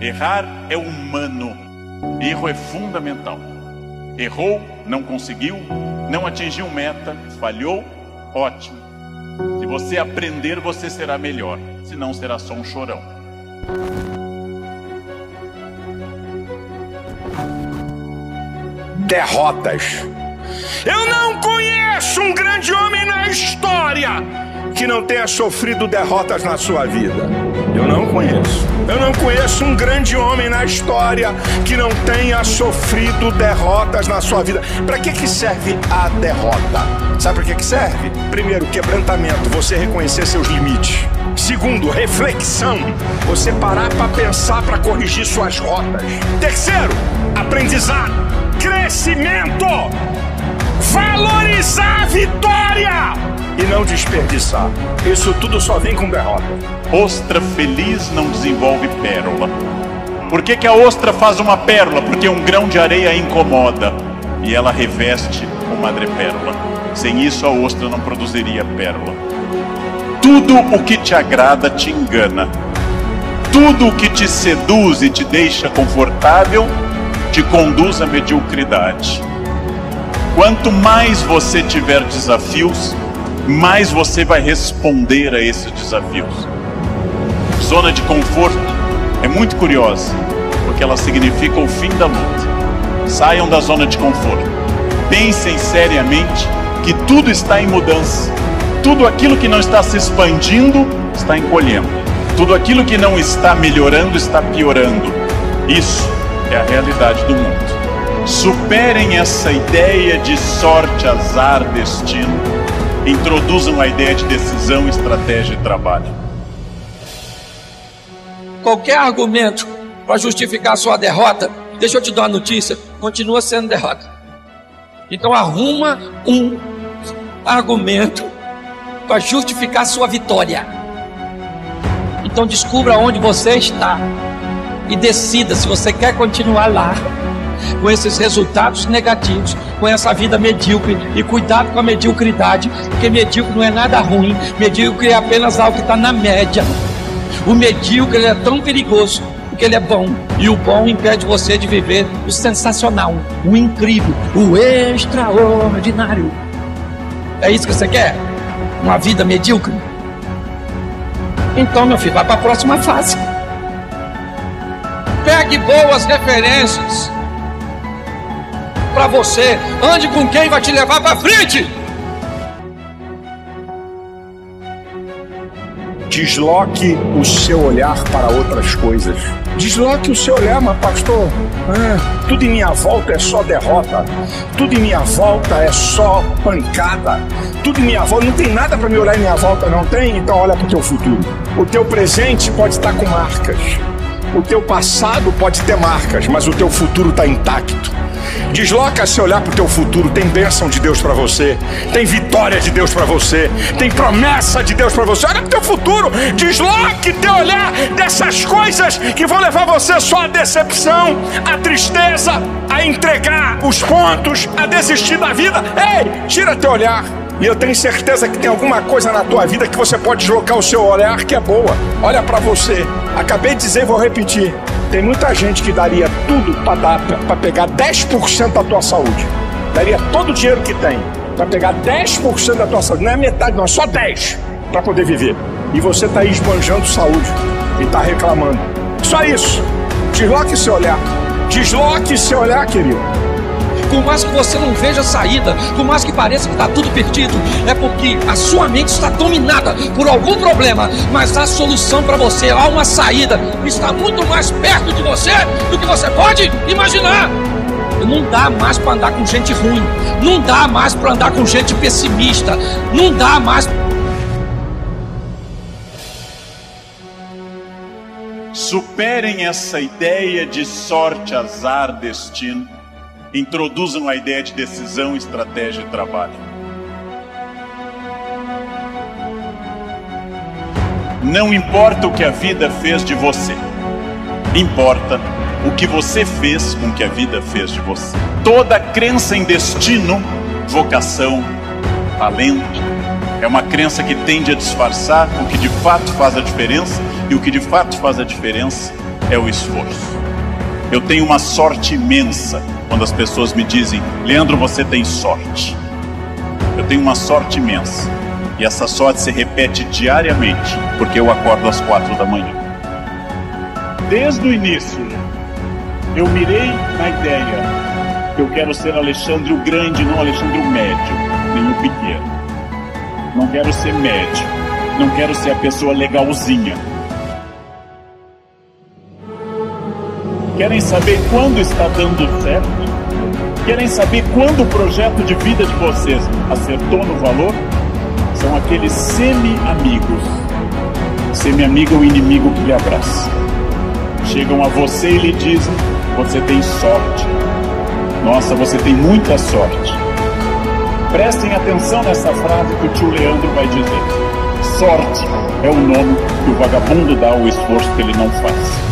Errar é humano. Erro é fundamental. Errou, não conseguiu, não atingiu meta, falhou, ótimo. Se você aprender, você será melhor. Senão será só um chorão. Derrotas. Eu não conheço um grande homem na que não tenha sofrido derrotas na sua vida. Eu não conheço. Eu não conheço um grande homem na história que não tenha sofrido derrotas na sua vida. Para que, que serve a derrota? Sabe para que, que serve? Primeiro, quebrantamento, você reconhecer seus limites. Segundo, reflexão, você parar para pensar para corrigir suas rotas. Terceiro, aprendizado, crescimento, valorizar a vitória e não desperdiçar. Isso tudo só vem com derrota. Ostra feliz não desenvolve pérola. Por que, que a ostra faz uma pérola? Porque um grão de areia incomoda e ela reveste o madrepérola. Sem isso, a ostra não produziria pérola. Tudo o que te agrada te engana. Tudo o que te seduz e te deixa confortável te conduz à mediocridade. Quanto mais você tiver desafios, mais você vai responder a esses desafios. Zona de conforto é muito curiosa, porque ela significa o fim da luta. Saiam da zona de conforto. Pensem seriamente que tudo está em mudança. Tudo aquilo que não está se expandindo está encolhendo. Tudo aquilo que não está melhorando está piorando. Isso é a realidade do mundo. Superem essa ideia de sorte, azar, destino introduzam a ideia de decisão, estratégia e trabalho. Qualquer argumento para justificar sua derrota, deixa eu te dar uma notícia, continua sendo derrota. Então arruma um argumento para justificar sua vitória. Então descubra onde você está e decida se você quer continuar lá com esses resultados negativos, com essa vida medíocre. E cuidado com a mediocridade, porque medíocre não é nada ruim, medíocre é apenas algo que está na média. O medíocre é tão perigoso porque ele é bom. E o bom impede você de viver o sensacional, o incrível, o extraordinário. É isso que você quer? Uma vida medíocre? Então, meu filho, vai para a próxima fase. Pegue boas referências para você. Ande com quem vai te levar para frente. Desloque o seu olhar para outras coisas. Desloque o seu olhar, mas pastor, ah, tudo em minha volta é só derrota. Tudo em minha volta é só pancada. Tudo em minha volta não tem nada para me olhar em minha volta, não tem? Então olha para o teu futuro. O teu presente pode estar com marcas. O teu passado pode ter marcas, mas o teu futuro está intacto. Desloca se olhar para o teu futuro. Tem bênção de Deus para você. Tem vitória de Deus para você. Tem promessa de Deus para você. Olha para o teu futuro. Desloque teu olhar dessas coisas que vão levar você só à decepção, à tristeza, a entregar os pontos, a desistir da vida. Ei, tira teu olhar. E eu tenho certeza que tem alguma coisa na tua vida que você pode deslocar o seu olhar que é boa. Olha para você. Acabei de dizer vou repetir. Tem muita gente que daria tudo para pegar 10% da tua saúde. Daria todo o dinheiro que tem para pegar 10% da tua saúde. Não é metade, não, é só 10% para poder viver. E você está aí esbanjando saúde e está reclamando. Só isso. Desloque seu olhar. Desloque seu olhar, querido por mais que você não veja saída, por mais que pareça que está tudo perdido, é porque a sua mente está dominada por algum problema, mas a solução para você, há uma saída, está muito mais perto de você do que você pode imaginar. Não dá mais para andar com gente ruim, não dá mais para andar com gente pessimista, não dá mais. Superem essa ideia de sorte, azar, destino introduzam a ideia de decisão, estratégia e trabalho. Não importa o que a vida fez de você, importa o que você fez com que a vida fez de você. Toda crença em destino, vocação, talento, é uma crença que tende a disfarçar o que de fato faz a diferença, e o que de fato faz a diferença é o esforço. Eu tenho uma sorte imensa quando as pessoas me dizem: Leandro, você tem sorte. Eu tenho uma sorte imensa. E essa sorte se repete diariamente, porque eu acordo às quatro da manhã. Desde o início, eu mirei na ideia que eu quero ser Alexandre o Grande, não Alexandre o Médio, nem o Pequeno. Não quero ser médio, não quero ser a pessoa legalzinha. Querem saber quando está dando certo? Querem saber quando o projeto de vida de vocês acertou no valor? São aqueles semi-amigos. Semi-amigo é o inimigo que lhe abraça. Chegam a você e lhe dizem: Você tem sorte. Nossa, você tem muita sorte. Prestem atenção nessa frase que o tio Leandro vai dizer. Sorte é o nome que o vagabundo dá ao esforço que ele não faz.